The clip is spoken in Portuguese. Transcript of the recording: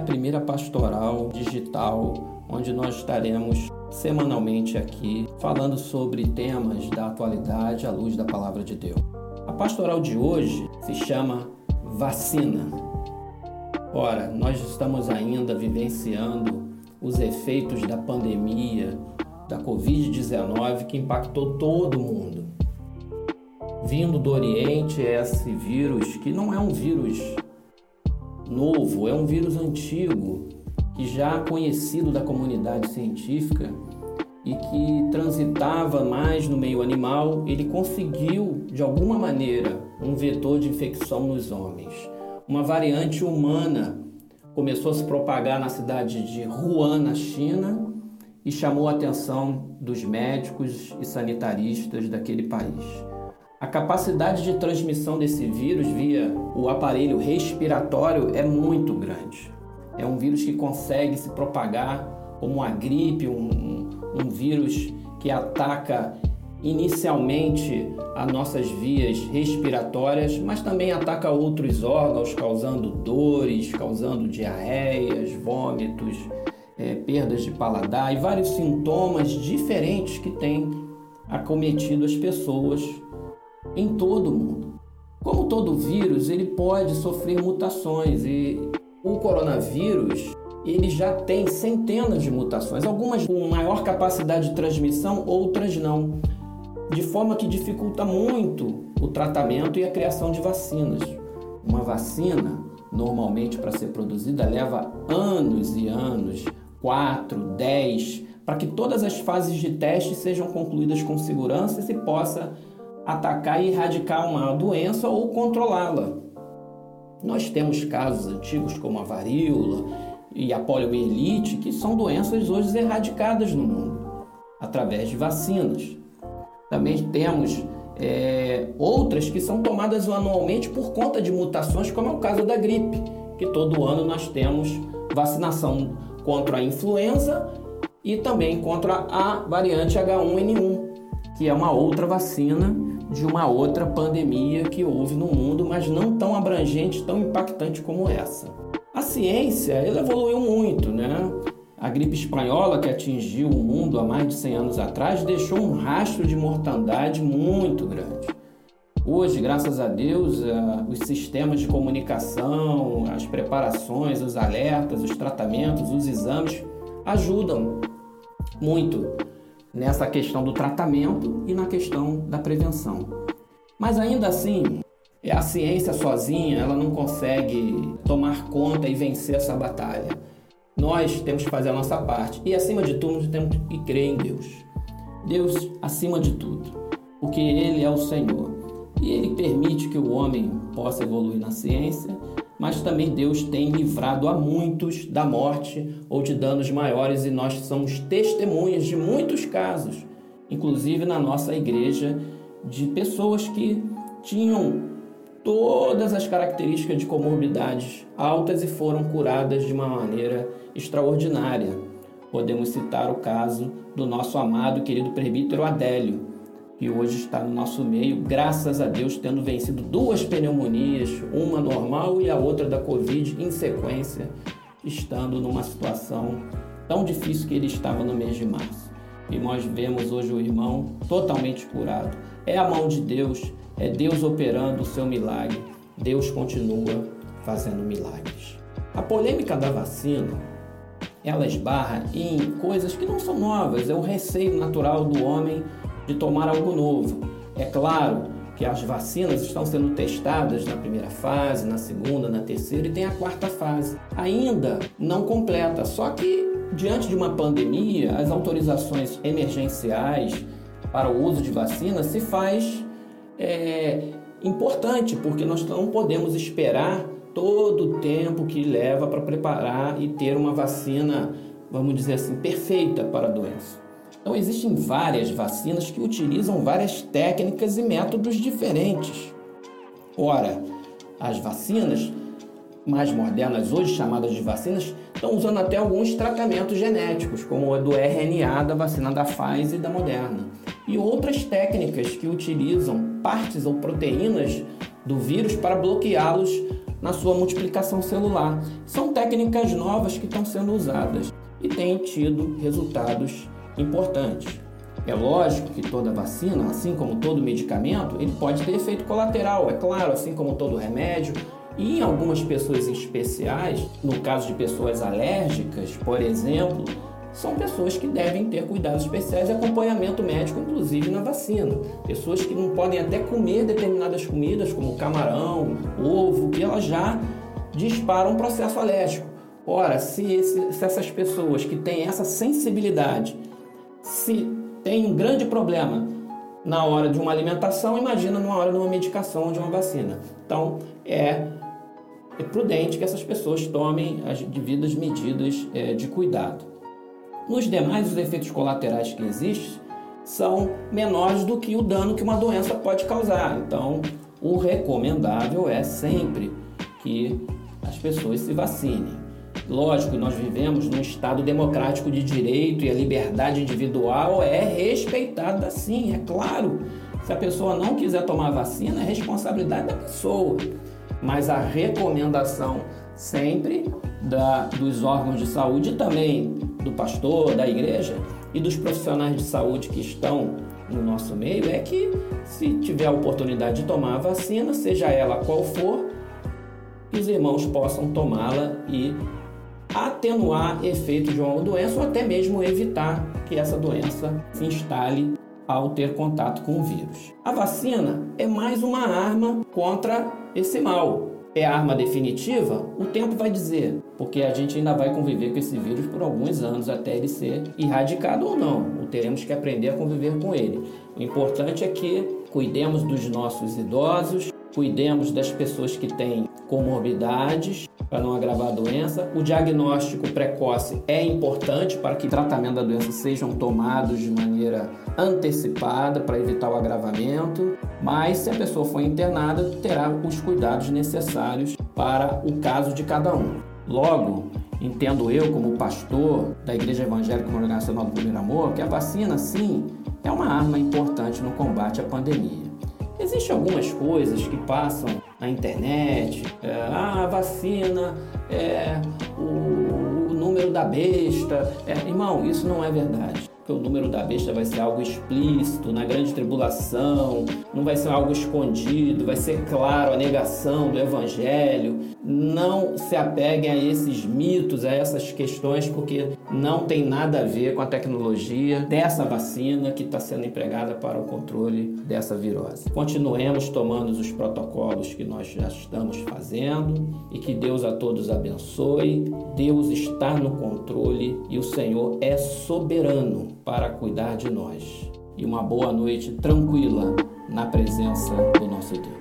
a primeira pastoral digital, onde nós estaremos semanalmente aqui falando sobre temas da atualidade à luz da palavra de Deus. A pastoral de hoje se chama Vacina. Ora, nós estamos ainda vivenciando os efeitos da pandemia da Covid-19 que impactou todo mundo. Vindo do Oriente, é esse vírus, que não é um vírus novo, é um vírus antigo, que já conhecido da comunidade científica e que transitava mais no meio animal, ele conseguiu, de alguma maneira, um vetor de infecção nos homens. Uma variante humana começou a se propagar na cidade de Wuhan, na China, e chamou a atenção dos médicos e sanitaristas daquele país. A capacidade de transmissão desse vírus via o aparelho respiratório é muito grande. É um vírus que consegue se propagar como uma gripe, um, um vírus que ataca inicialmente as nossas vias respiratórias, mas também ataca outros órgãos, causando dores, causando diarreias, vômitos, é, perdas de paladar e vários sintomas diferentes que têm acometido as pessoas em todo o mundo. Como todo vírus, ele pode sofrer mutações e o coronavírus ele já tem centenas de mutações, algumas com maior capacidade de transmissão, outras não, de forma que dificulta muito o tratamento e a criação de vacinas. Uma vacina, normalmente para ser produzida, leva anos e anos 4, 10, para que todas as fases de teste sejam concluídas com segurança e se possa atacar e erradicar uma doença ou controlá-la. Nós temos casos antigos como a varíola e a poliomielite, que são doenças hoje erradicadas no mundo através de vacinas. Também temos é, outras que são tomadas anualmente por conta de mutações, como é o caso da gripe, que todo ano nós temos vacinação contra a influenza e também contra a variante H1N1, que é uma outra vacina de uma outra pandemia que houve no mundo, mas não tão abrangente, tão impactante como essa. A ciência ela evoluiu muito, né? A gripe espanhola, que atingiu o mundo há mais de 100 anos atrás, deixou um rastro de mortandade muito grande. Hoje, graças a Deus, os sistemas de comunicação, as preparações, os alertas, os tratamentos, os exames ajudam muito nessa questão do tratamento e na questão da prevenção. Mas ainda assim, a ciência sozinha ela não consegue tomar conta e vencer essa batalha. Nós temos que fazer a nossa parte e, acima de tudo, temos que crer em Deus. Deus acima de tudo, porque Ele é o Senhor e ele permite que o homem possa evoluir na ciência, mas também Deus tem livrado a muitos da morte ou de danos maiores e nós somos testemunhas de muitos casos, inclusive na nossa igreja, de pessoas que tinham todas as características de comorbidades altas e foram curadas de uma maneira extraordinária. Podemos citar o caso do nosso amado e querido presbítero Adélio, que hoje está no nosso meio, graças a Deus, tendo vencido duas pneumonias, uma normal e a outra da Covid em sequência, estando numa situação tão difícil que ele estava no mês de março. E nós vemos hoje o irmão totalmente curado. É a mão de Deus, é Deus operando o seu milagre. Deus continua fazendo milagres. A polêmica da vacina, ela esbarra em coisas que não são novas, é o receio natural do homem de tomar algo novo. É claro que as vacinas estão sendo testadas na primeira fase, na segunda, na terceira e tem a quarta fase. Ainda não completa, só que diante de uma pandemia, as autorizações emergenciais para o uso de vacinas se faz é, importante, porque nós não podemos esperar todo o tempo que leva para preparar e ter uma vacina, vamos dizer assim, perfeita para a doença. Então, existem várias vacinas que utilizam várias técnicas e métodos diferentes. Ora, as vacinas mais modernas, hoje chamadas de vacinas, estão usando até alguns tratamentos genéticos, como o do RNA da vacina da Pfizer e da Moderna, e outras técnicas que utilizam partes ou proteínas do vírus para bloqueá-los na sua multiplicação celular. São técnicas novas que estão sendo usadas e têm tido resultados importantes. É lógico que toda vacina, assim como todo medicamento, ele pode ter efeito colateral, é claro, assim como todo remédio. E em algumas pessoas especiais, no caso de pessoas alérgicas, por exemplo, são pessoas que devem ter cuidados especiais e acompanhamento médico, inclusive na vacina. Pessoas que não podem até comer determinadas comidas, como camarão, ovo, que elas já disparam um processo alérgico. Ora, se, esse, se essas pessoas que têm essa sensibilidade, se tem um grande problema na hora de uma alimentação, imagina numa hora de uma medicação ou de uma vacina. Então, é, é prudente que essas pessoas tomem as devidas medidas é, de cuidado. Nos demais, os efeitos colaterais que existem são menores do que o dano que uma doença pode causar. Então, o recomendável é sempre que as pessoas se vacinem. Lógico, nós vivemos num Estado democrático de direito e a liberdade individual é respeitada sim, é claro. Se a pessoa não quiser tomar vacina, é responsabilidade da pessoa. Mas a recomendação sempre da, dos órgãos de saúde e também do pastor, da igreja e dos profissionais de saúde que estão no nosso meio é que, se tiver a oportunidade de tomar a vacina, seja ela qual for, os irmãos possam tomá-la e atenuar efeitos de uma doença ou até mesmo evitar que essa doença se instale ao ter contato com o vírus. A vacina é mais uma arma contra esse mal. É a arma definitiva? O tempo vai dizer, porque a gente ainda vai conviver com esse vírus por alguns anos até ele ser erradicado ou não. Ou teremos que aprender a conviver com ele. O importante é que cuidemos dos nossos idosos, cuidemos das pessoas que têm comorbidades para não agravar a doença. O diagnóstico precoce é importante para que tratamento da doença sejam tomados de maneira antecipada para evitar o agravamento, mas se a pessoa for internada, terá os cuidados necessários para o caso de cada um. Logo, entendo eu, como pastor da Igreja Evangélica Congregacional do Primeiro Amor, que a vacina, sim, é uma arma importante no combate à pandemia. Existem algumas coisas que passam na internet, é, ah, a vacina, é, o, o número da besta. É, irmão, isso não é verdade que o número da besta vai ser algo explícito na grande tribulação, não vai ser algo escondido, vai ser claro a negação do evangelho. Não se apeguem a esses mitos, a essas questões, porque não tem nada a ver com a tecnologia dessa vacina que está sendo empregada para o controle dessa virose. Continuemos tomando os protocolos que nós já estamos fazendo e que Deus a todos abençoe. Deus está no controle e o Senhor é soberano para cuidar de nós. E uma boa noite tranquila na presença do nosso Deus.